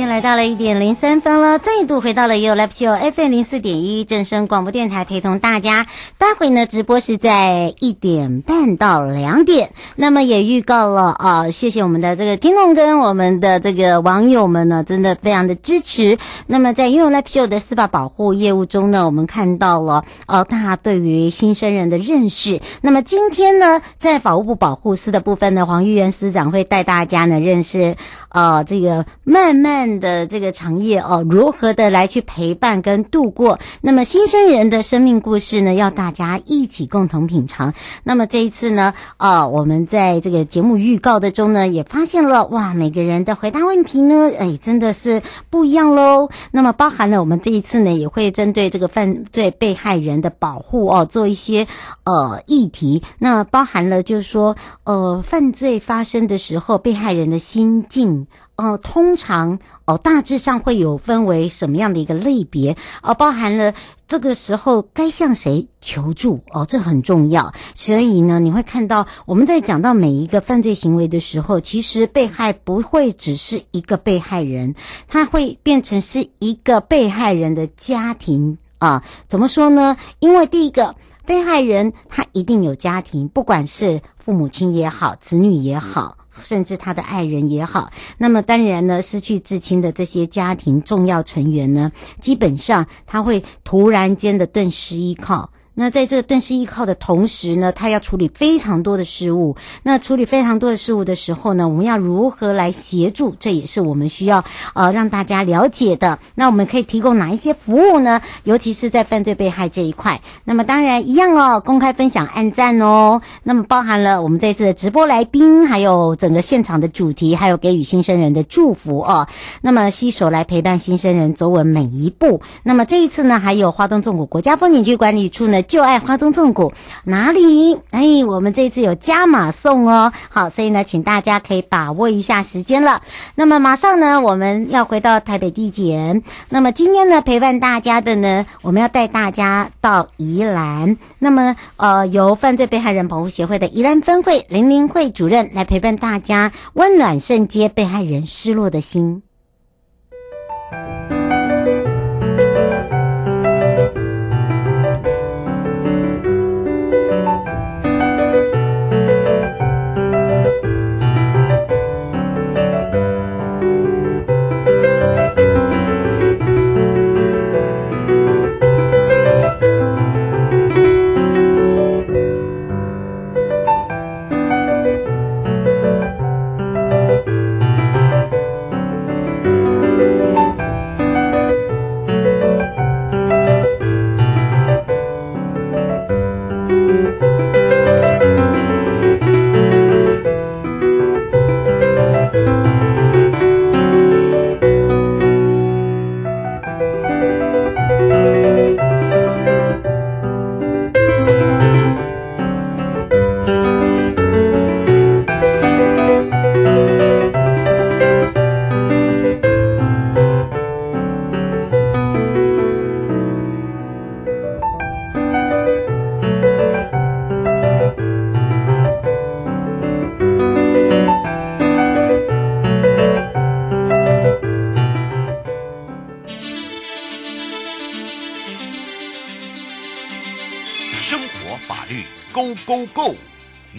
间来到了一点零三分了，再度回到了 You Live Show FM 零四点一正声广播电台，陪同大家。待会呢，直播是在一点半到两点。那么也预告了啊，谢谢我们的这个听众跟我们的这个网友们呢，真的非常的支持。那么在 You Live Show 的司法保护业务中呢，我们看到了哦，大家对于新生人的认识。那么今天呢，在法务部保护司的部分呢，黄玉元司长会带大家呢认识呃这个慢慢。的这个长夜哦，如何的来去陪伴跟度过？那么新生人的生命故事呢，要大家一起共同品尝。那么这一次呢，啊，我们在这个节目预告的中呢，也发现了哇，每个人的回答问题呢，哎，真的是不一样喽。那么包含了我们这一次呢，也会针对这个犯罪被害人的保护哦，做一些呃议题。那包含了就是说，呃，犯罪发生的时候，被害人的心境。哦，通常哦，大致上会有分为什么样的一个类别哦，包含了这个时候该向谁求助哦，这很重要。所以呢，你会看到我们在讲到每一个犯罪行为的时候，其实被害不会只是一个被害人，他会变成是一个被害人的家庭啊。怎么说呢？因为第一个被害人他一定有家庭，不管是父母亲也好，子女也好。甚至他的爱人也好，那么当然呢，失去至亲的这些家庭重要成员呢，基本上他会突然间的顿失依靠。那在这个顿失依靠的同时呢，他要处理非常多的事务。那处理非常多的事务的时候呢，我们要如何来协助？这也是我们需要呃让大家了解的。那我们可以提供哪一些服务呢？尤其是在犯罪被害这一块。那么当然一样哦，公开分享、按赞哦。那么包含了我们这次的直播来宾，还有整个现场的主题，还有给予新生人的祝福哦。那么携手来陪伴新生人走稳每一步。那么这一次呢，还有花东纵谷国家风景区管理处呢。就爱花东纵谷哪里？哎，我们这次有加码送哦。好，所以呢，请大家可以把握一下时间了。那么马上呢，我们要回到台北地检。那么今天呢，陪伴大家的呢，我们要带大家到宜兰。那么呃，由犯罪被害人保护协会的宜兰分会林玲会主任来陪伴大家，温暖圣街被害人失落的心。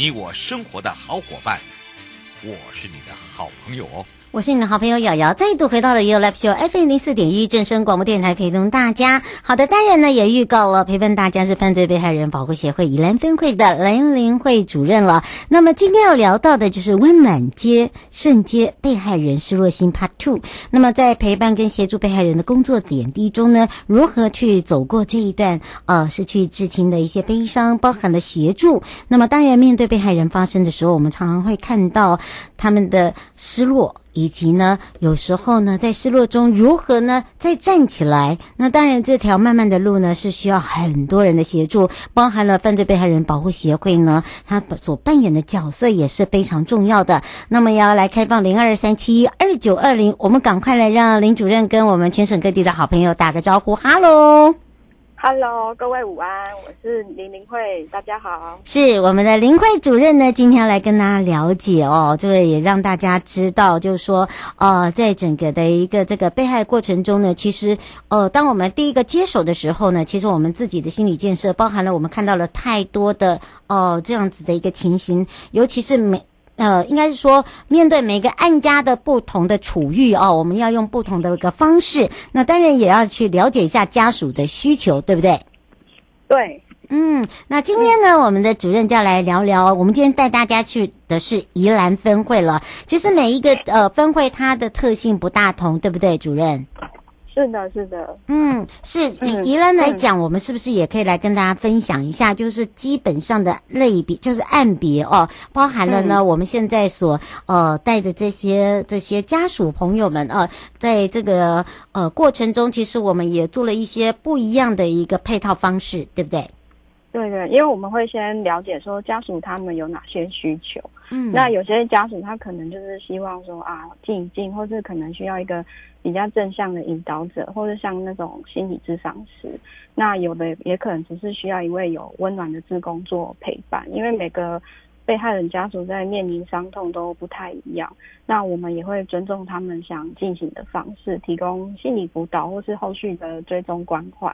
你我生活的好伙伴，我是你的好朋友哦。我是你的好朋友瑶瑶，再度回到了 You Live Show FM 零四点一正声广播电台，陪同大家。好的，当然呢也预告了陪伴大家是犯罪被害人保护协会宜兰分会的林玲慧主任了。那么今天要聊到的就是温暖街圣街被害人失落心 Part Two。那么在陪伴跟协助被害人的工作点滴中呢，如何去走过这一段呃失去至亲的一些悲伤，包含了协助。那么当然面对被害人发生的时候，我们常常会看到他们的失落。以及呢，有时候呢，在失落中如何呢再站起来？那当然，这条漫漫的路呢是需要很多人的协助，包含了犯罪被害人保护协会呢，他所扮演的角色也是非常重要的。那么要来开放零二三七二九二零，我们赶快来让林主任跟我们全省各地的好朋友打个招呼，哈喽。Hello，各位午安，我是林林慧，大家好。是我们的林慧主任呢，今天来跟大家了解哦，这个也让大家知道，就是说，呃，在整个的一个这个被害过程中呢，其实，呃，当我们第一个接手的时候呢，其实我们自己的心理建设，包含了我们看到了太多的，呃，这样子的一个情形，尤其是每。呃，应该是说，面对每个案家的不同的处遇哦，我们要用不同的一个方式。那当然也要去了解一下家属的需求，对不对？对，嗯。那今天呢，嗯、我们的主任就要来聊聊。我们今天带大家去的是宜兰分会了。其实每一个呃分会，它的特性不大同，对不对，主任？是的，是的，嗯，是以宜兰来讲，我们是不是也可以来跟大家分享一下，就是基本上的类别，就是按别哦，包含了呢，我们现在所呃带着这些这些家属朋友们啊，在这个呃过程中，其实我们也做了一些不一样的一个配套方式，对不对？对对，因为我们会先了解说家属他们有哪些需求，嗯，那有些家属他可能就是希望说啊静一静，或是可能需要一个。比较正向的引导者，或者像那种心理咨商师，那有的也可能只是需要一位有温暖的志工做陪伴，因为每个。被害人家属在面临伤痛都不太一样，那我们也会尊重他们想进行的方式，提供心理辅导或是后续的追踪关怀。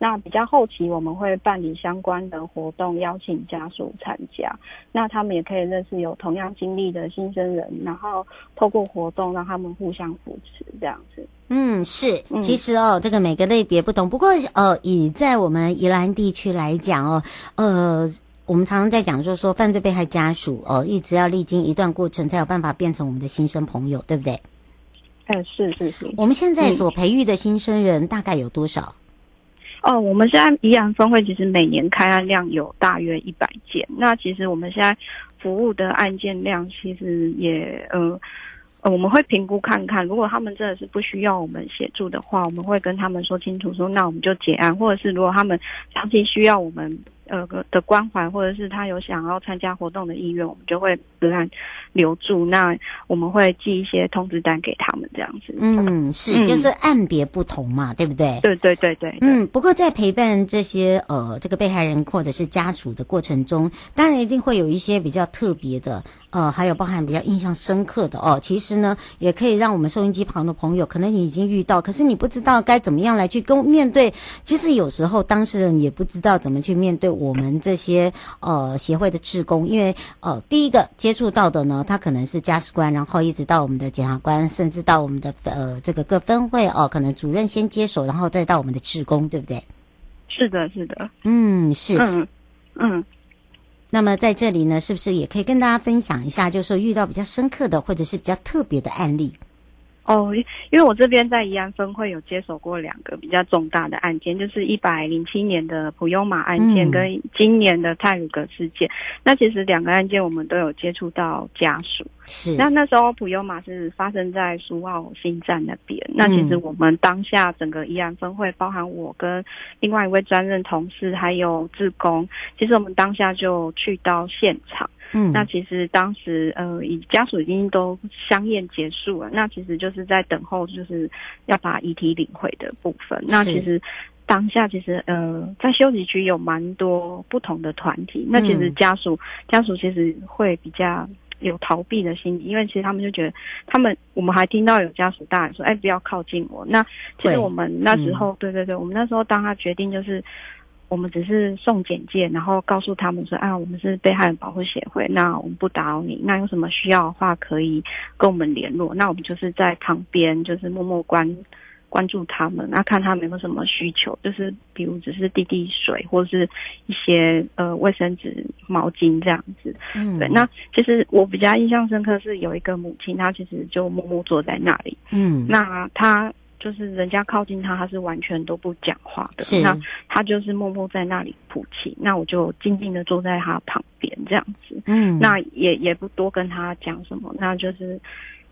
那比较后期我们会办理相关的活动，邀请家属参加，那他们也可以认识有同样经历的新生人，然后透过活动让他们互相扶持，这样子。嗯，是，其实哦，这个每个类别不同，不过呃，以在我们宜兰地区来讲哦，呃。我们常常在讲，就是说犯罪被害家属哦，一直要历经一段过程，才有办法变成我们的新生朋友，对不对？嗯，是是是。我们现在所培育的新生人大概有多少？哦，我们现在宜兰分会其实每年开案量有大约一百件。那其实我们现在服务的案件量其实也呃呃，我们会评估看看，如果他们真的是不需要我们协助的话，我们会跟他们说清楚，说那我们就结案，或者是如果他们长期需要我们。呃的关怀，或者是他有想要参加活动的意愿，我们就会自然留住。那我们会寄一些通知单给他们，这样子。嗯，是，嗯、就是按别不同嘛，对不对？对对对对。嗯，不过在陪伴这些呃这个被害人或者是家属的过程中，当然一定会有一些比较特别的，呃，还有包含比较印象深刻的哦。其实呢，也可以让我们收音机旁的朋友，可能你已经遇到，可是你不知道该怎么样来去跟面对。其实有时候当事人也不知道怎么去面对。我们这些呃协会的职工，因为呃第一个接触到的呢，他可能是家事官，然后一直到我们的检察官，甚至到我们的呃这个各分会哦、呃，可能主任先接手，然后再到我们的职工，对不对？是的，是的，嗯，是，嗯嗯。那么在这里呢，是不是也可以跟大家分享一下，就是说遇到比较深刻的或者是比较特别的案例？哦，因为我这边在宜安分会有接手过两个比较重大的案件，就是一百零七年的普悠玛案件跟今年的泰鲁格事件。嗯、那其实两个案件我们都有接触到家属。是。那那时候普悠玛是发生在苏澳新站那边。那其实我们当下整个宜安分会，包含我跟另外一位专任同事还有志工，其实我们当下就去到现场。嗯，那其实当时呃，以家属已经都相验结束了，那其实就是在等候，就是要把遗体领回的部分。那其实当下其实呃，在休息区有蛮多不同的团体，那其实家属、嗯、家属其实会比较有逃避的心理，因为其实他们就觉得他们，我们还听到有家属大人说，哎，不要靠近我。那其实我们那时候，对、嗯、对对，我们那时候当他决定就是。我们只是送简介，然后告诉他们说，啊，我们是被害人保护协会，那我们不打扰你，那有什么需要的话可以跟我们联络。那我们就是在旁边，就是默默关关注他们，那看他们有没有什么需求，就是比如只是递递水，或者是一些呃卫生纸、毛巾这样子。嗯，对。那其实我比较印象深刻是有一个母亲，她其实就默默坐在那里。嗯，那她。就是人家靠近他，他是完全都不讲话的。是，那他就是默默在那里哭泣。那我就静静的坐在他旁边这样子。嗯，那也也不多跟他讲什么。那就是，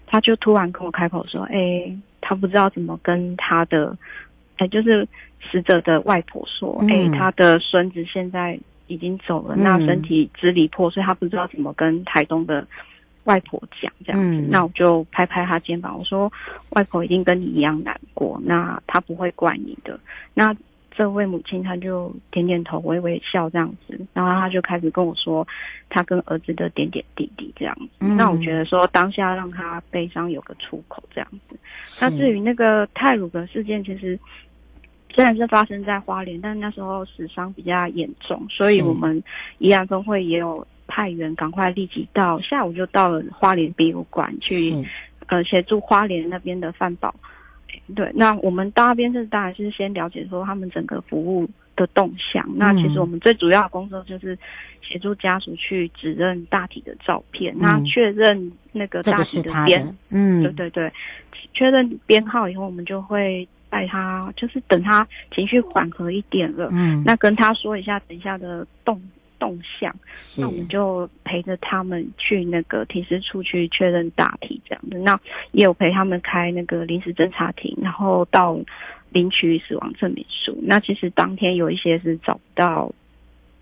他就突然跟我开口说：“哎、欸，他不知道怎么跟他的，哎、欸，就是死者的外婆说，哎、嗯欸，他的孙子现在已经走了，嗯、那身体支离破碎，他不知道怎么跟台东的。”外婆讲这样子，嗯，那我就拍拍她肩膀，我说：“外婆一定跟你一样难过，那她不会怪你的。”那这位母亲她就点点头，微微笑这样子，然后她就开始跟我说她跟儿子的点点滴滴这样子。嗯，那我觉得说当下让她悲伤有个出口这样子。那至于那个泰鲁格事件，其实虽然是发生在花莲，但那时候死伤比较严重，所以我们宜兰分会也有。派员赶快立即到，下午就到了花莲殡仪馆去，呃，协助花莲那边的饭保。对，那我们到那边是当然是先了解说他们整个服务的动向。嗯、那其实我们最主要的工作就是协助家属去指认大体的照片，嗯、那确认那个大体的编，嗯，对对对，确认编号以后，我们就会带他，就是等他情绪缓和一点了，嗯，那跟他说一下等一下的动。动向，那我们就陪着他们去那个停尸处去确认大体这样的。那也有陪他们开那个临时侦查庭，然后到领取死亡证明书。那其实当天有一些是找不到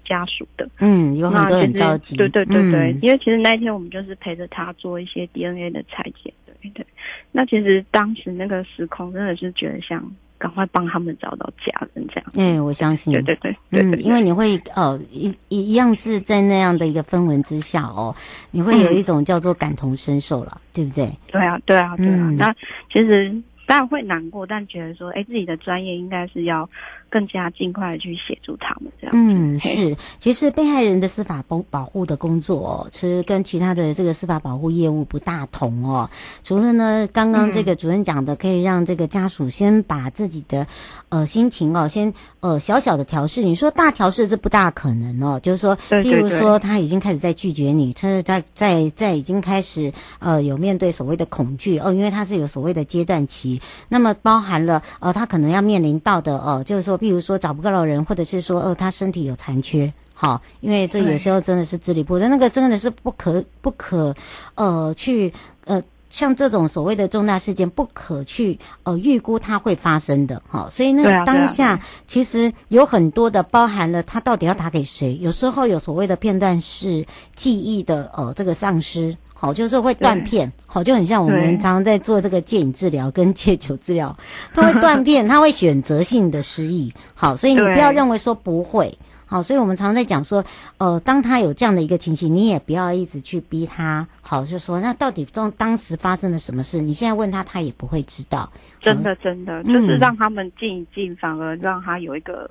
家属的，嗯，有很多很着急。对对对对，嗯、因为其实那一天我们就是陪着他做一些 DNA 的采检。对对，那其实当时那个时空真的是觉得像。赶快帮他们找到家人，这样。哎，我相信。对对对，嗯，因为你会哦，一一样是在那样的一个氛围之下哦，你会有一种叫做感同身受了，对不对？对啊，对啊，对啊。那其实当然会难过，但觉得说，哎，自己的专业应该是要。更加尽快的去协助他们，这样。嗯，是。其实被害人的司法保保护的工作哦，其实跟其他的这个司法保护业务不大同哦。除了呢，刚刚这个主任讲的，可以让这个家属先把自己的呃心情哦，先呃小小的调试。你说大调试是不大可能哦，就是说，譬如说他已经开始在拒绝你，他是在在在已经开始呃有面对所谓的恐惧哦，因为他是有所谓的阶段期，那么包含了呃他可能要面临到的哦，就是说。比如说找不到人，或者是说，呃，他身体有残缺，好，因为这有时候真的是支离破碎，那个真的是不可不可，呃，去呃，像这种所谓的重大事件，不可去呃预估它会发生的，好，所以那个当下其实有很多的包含了他到底要打给谁，有时候有所谓的片段式记忆的，呃，这个丧失。好，就是会断片，好，就很像我们常常在做这个戒瘾治疗跟戒酒治疗，它会断片，它会选择性的失忆。好，所以你不要认为说不会。好，所以我们常常在讲说，呃，当他有这样的一个情形，你也不要一直去逼他。好，就说那到底当当时发生了什么事？你现在问他，他也不会知道。真的，真的，就是让他们静一静，反而让他有一个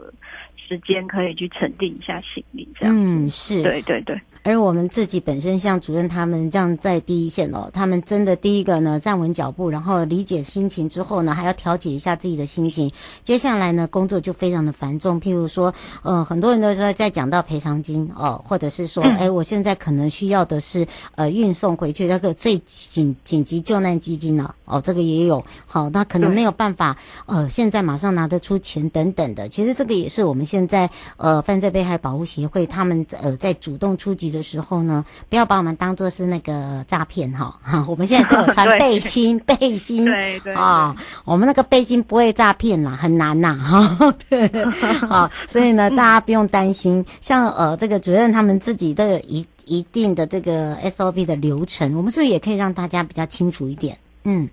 时间可以去沉淀一下心理。这样，嗯，是对对对。而我们自己本身像主任他们这样在第一线哦，他们真的第一个呢站稳脚步，然后理解心情之后呢，还要调节一下自己的心情。接下来呢，工作就非常的繁重。譬如说，呃，很多人都在在讲到赔偿金哦，或者是说，哎，我现在可能需要的是呃运送回去那个最紧紧急救难基金了哦，这个也有。好，那可能没有办法呃，现在马上拿得出钱等等的。其实这个也是我们现在呃犯罪被害保护协会他们呃在主动出击的时候呢，不要把我们当做是那个诈骗哈。哈，我们现在都有穿 背心，背心，对对啊，我们那个背心不会诈骗啦，很难呐哈，对，好，所以呢，大家不用担心，像呃这个主任他们自己都有一一定的这个 SOP 的流程，我们是不是也可以让大家比较清楚一点？嗯。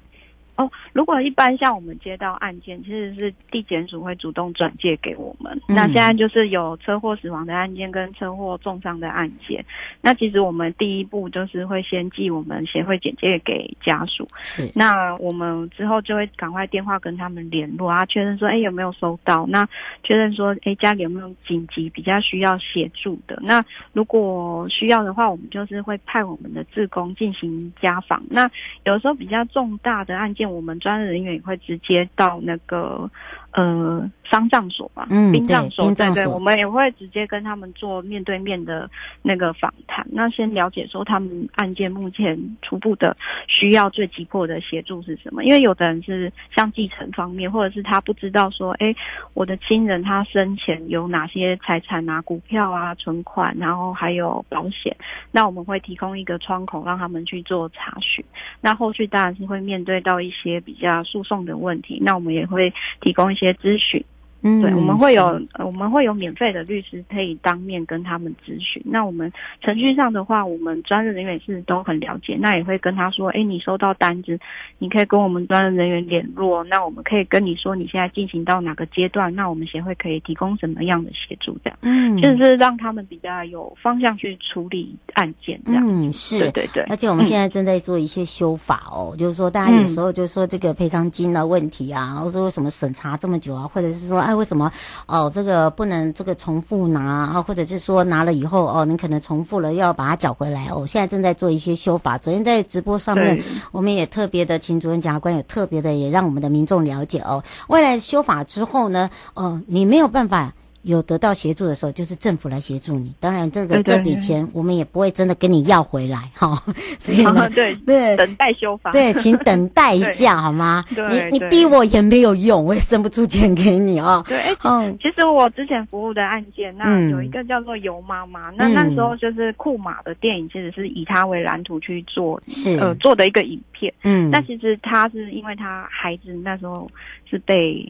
哦，如果一般像我们接到案件，其实是地检署会主动转介给我们。嗯、那现在就是有车祸死亡的案件跟车祸重伤的案件，那其实我们第一步就是会先寄我们协会简介给家属。是，那我们之后就会赶快电话跟他们联络啊，确认说，哎，有没有收到？那确认说，哎，家里有没有紧急比较需要协助的？那如果需要的话，我们就是会派我们的志工进行家访。那有时候比较重大的案件。我们专人员也会直接到那个。呃，丧葬所吧，嗯，殡葬所，对对，我们也会直接跟他们做面对面的那个访谈。那先了解说他们案件目前初步的需要最急迫的协助是什么？因为有的人是像继承方面，或者是他不知道说，哎，我的亲人他生前有哪些财产啊，股票啊，存款，然后还有保险。那我们会提供一个窗口让他们去做查询。那后续当然是会面对到一些比较诉讼的问题。那我们也会提供一些。咨询。嗯，对，我们会有我们会有免费的律师可以当面跟他们咨询。那我们程序上的话，我们专业人员是都很了解，那也会跟他说，哎，你收到单子，你可以跟我们专业人员联络。那我们可以跟你说，你现在进行到哪个阶段？那我们协会可以提供什么样的协助？这样，嗯，就是让他们比较有方向去处理案件。这样，嗯，是，对对对。而且我们现在正在做一些修法哦，嗯、就是说大家有时候就是说这个赔偿金的问题啊，或者说什么审查这么久啊，或者是说，哎，为什么？哦，这个不能这个重复拿啊，或者是说拿了以后哦，你可能重复了要把它缴回来哦。现在正在做一些修法，昨天在直播上面，我们也特别的请主任检察官也特别的也让我们的民众了解哦。未来修法之后呢，哦，你没有办法。有得到协助的时候，就是政府来协助你。当然，这个这笔钱我们也不会真的跟你要回来哈。所以呢，对对，等待修法。对，请等待一下 好吗？你你逼我也没有用，我也生不出钱给你啊。对，嗯，其实我之前服务的案件，那有一个叫做尤妈妈，那那时候就是库马的电影，其实是以她为蓝图去做，是呃做的一个影片。嗯，那其实她是因为她孩子那时候是被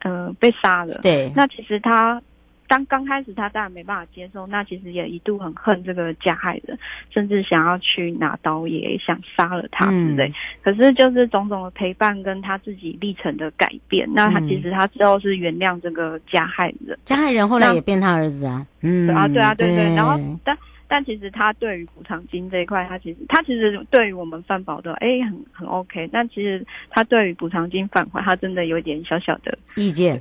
呃被杀了。对，那其实她。当刚开始，他当然没办法接受，那其实也一度很恨这个加害人，甚至想要去拿刀也想杀了他之类。嗯、可是就是种种的陪伴跟他自己历程的改变，嗯、那他其实他之后是原谅这个加害人，加害人后来也变他儿子啊。嗯，啊，对啊，对对。对然后但。但其实他对于补偿金这一块，他其实他其实对于我们饭保的，哎，很很 OK。但其实他对于补偿金返还，他真的有点小小的意见。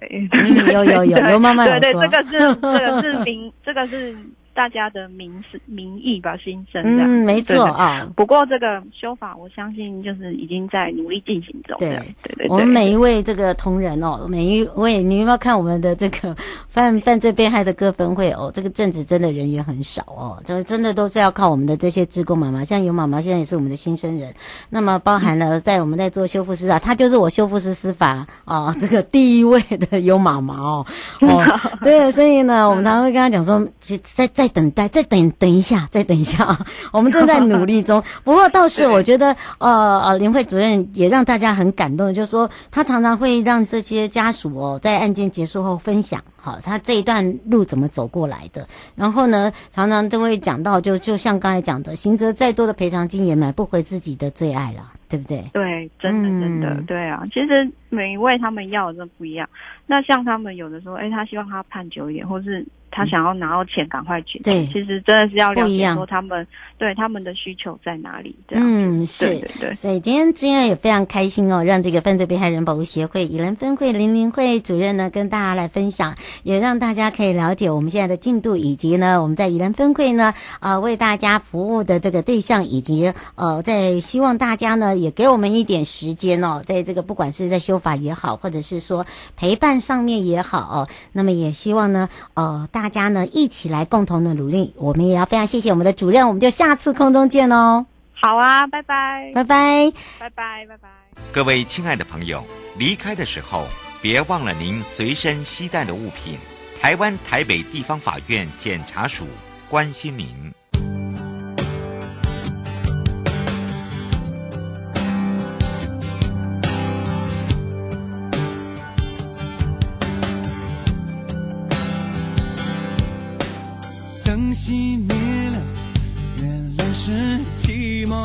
有有有，有慢慢说。对对，这个是这个是明，这个是。大家的民是民意吧，心声嗯，没错啊。不过这个修法，我相信就是已经在努力进行中。对对对，我们每一位这个同仁哦，每一位，你有没有看我们的这个犯犯罪被害的各分会哦？这个正职真的人员很少哦，就是真的都是要靠我们的这些职工妈妈，像尤妈妈现在也是我们的新生人。那么包含了在我们在做修复师啊，她就是我修复师司法啊这个第一位的尤妈妈哦。哦，对，所以呢，我们常常会跟她讲说，其实在在。再等待，再等等一下，再等一下啊！我们正在努力中。不过倒是我觉得，呃呃，林慧主任也让大家很感动，就是说他常常会让这些家属哦，在案件结束后分享，好，他这一段路怎么走过来的。然后呢，常常都会讲到，就就像刚才讲的，刑责再多的赔偿金也买不回自己的最爱了，对不对？对，真的真的，嗯、对啊。其实每一位他们要的都不一样。那像他们有的时候，哎，他希望他判久一点，或是。他想要拿到钱，赶快去。对，其实真的是要了解说他们对他们的需求在哪里。这样嗯，是，对对对。所以今天今天也非常开心哦，让这个犯罪被害人保护协会宜兰分会林林会主任呢跟大家来分享，也让大家可以了解我们现在的进度，以及呢我们在宜兰分会呢呃为大家服务的这个对象，以及呃在希望大家呢也给我们一点时间哦，在这个不管是在修法也好，或者是说陪伴上面也好哦，那么也希望呢呃大。家呢一起来共同的努力，我们也要非常谢谢我们的主任，我们就下次空中见喽。好啊，拜拜，拜拜，拜拜，拜拜。各位亲爱的朋友，离开的时候别忘了您随身携带的物品。台湾台北地方法院检察署关心您。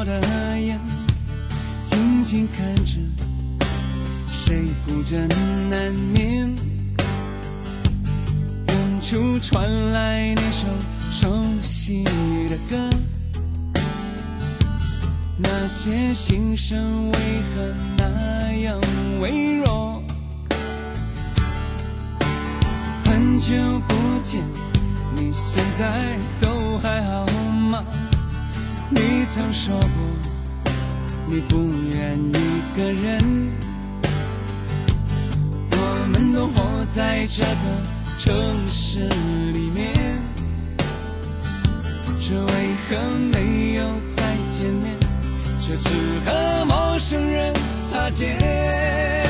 的眼，静静看着谁孤枕难眠？远处传来那首熟悉的歌，那些心声为何那样微弱？很久不见，你现在都还好吗？你曾说过，你不愿一个人。我们都活在这个城市里面，却为何没有再见面？却只和陌生人擦肩。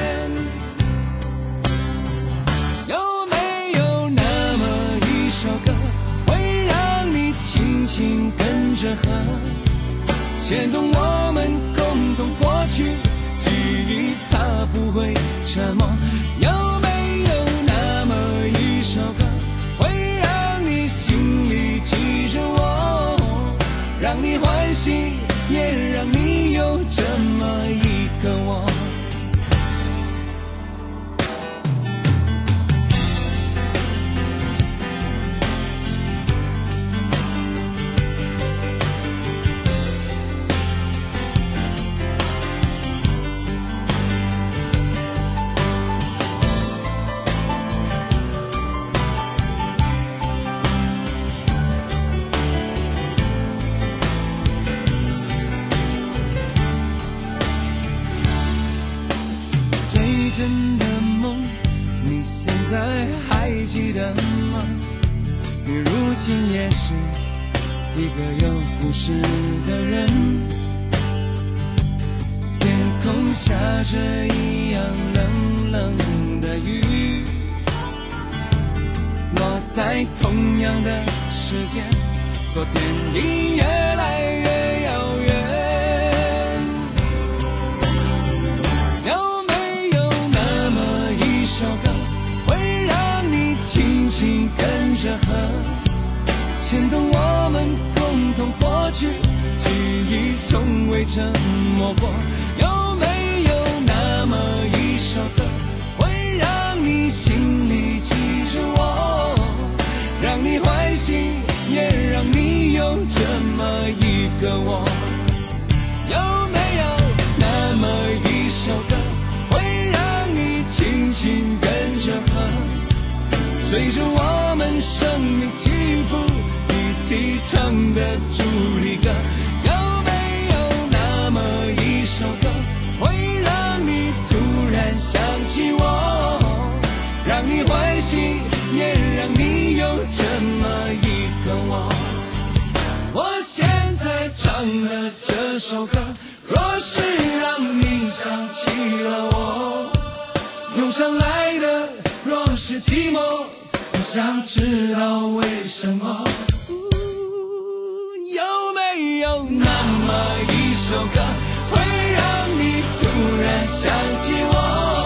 着河，牵动我们共同过去，记忆它不会沉默。有没有那么一首歌，会让你心里记着我，让你欢喜，时间昨天已越来越遥远，有没有那么一首歌，会让你轻轻跟着和，牵动我们共同过去，记忆从未沉默过。有的我，有没有那么一首歌，会让你轻轻跟着和，随着我们生命起伏一起唱的主题歌？这首歌，若是让你想起了我，涌上来的若是寂寞，我想知道为什么？有没有那么一首歌，会让你突然想起我？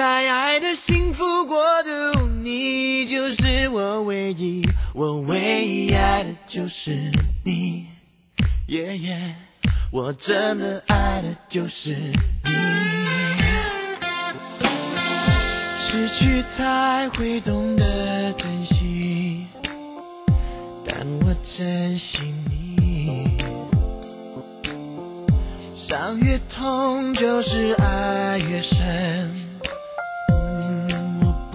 在爱的幸福国度，你就是我唯一，我唯一爱的就是你，耶耶，我真的爱的就是你。失去才会懂得珍惜，但我珍惜你。伤越痛，就是爱越深。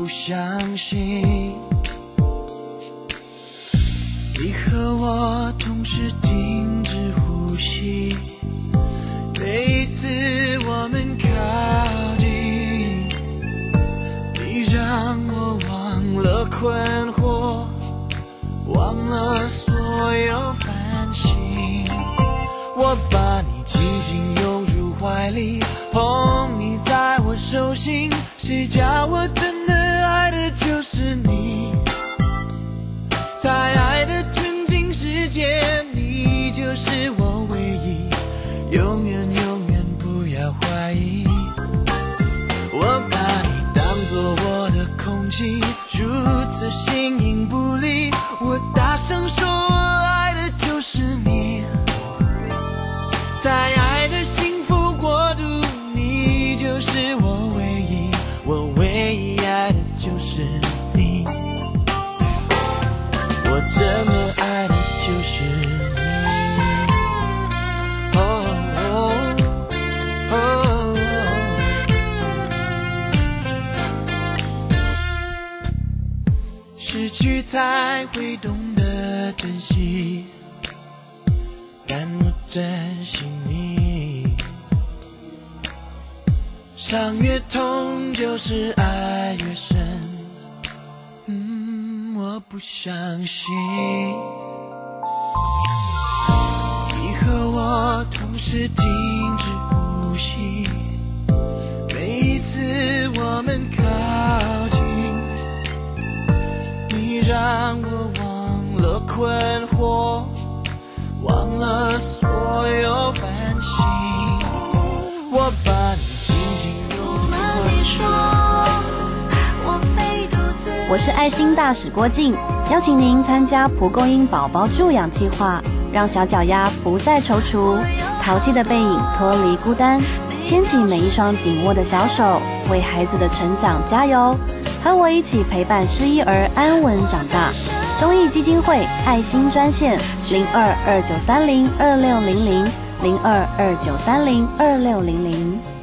不相信，你和我同时停止呼吸，每一次我们靠近，你让我忘了困惑，忘了所有烦心。我把你紧紧拥入怀里，捧你在我手心，谁叫我真爱的就是你，在爱的纯净世界，你就是我唯一，永远永远不要怀疑。我把你当作我的空气，如此形影不离，我大声说，么爱的就是你。哦，失去才会懂得珍惜。但我珍惜你，伤越痛就是爱越深。我不相信你和我同时停止呼吸，每一次我们靠近，你让我忘了困惑。忘了所有我是爱心大使郭静，邀请您参加蒲公英宝宝助养计划，让小脚丫不再踌躇，淘气的背影脱离孤单，牵起每一双紧握的小手，为孩子的成长加油，和我一起陪伴失依儿安稳长大。中义基金会爱心专线零二二九三零二六零零零二二九三零二六零零。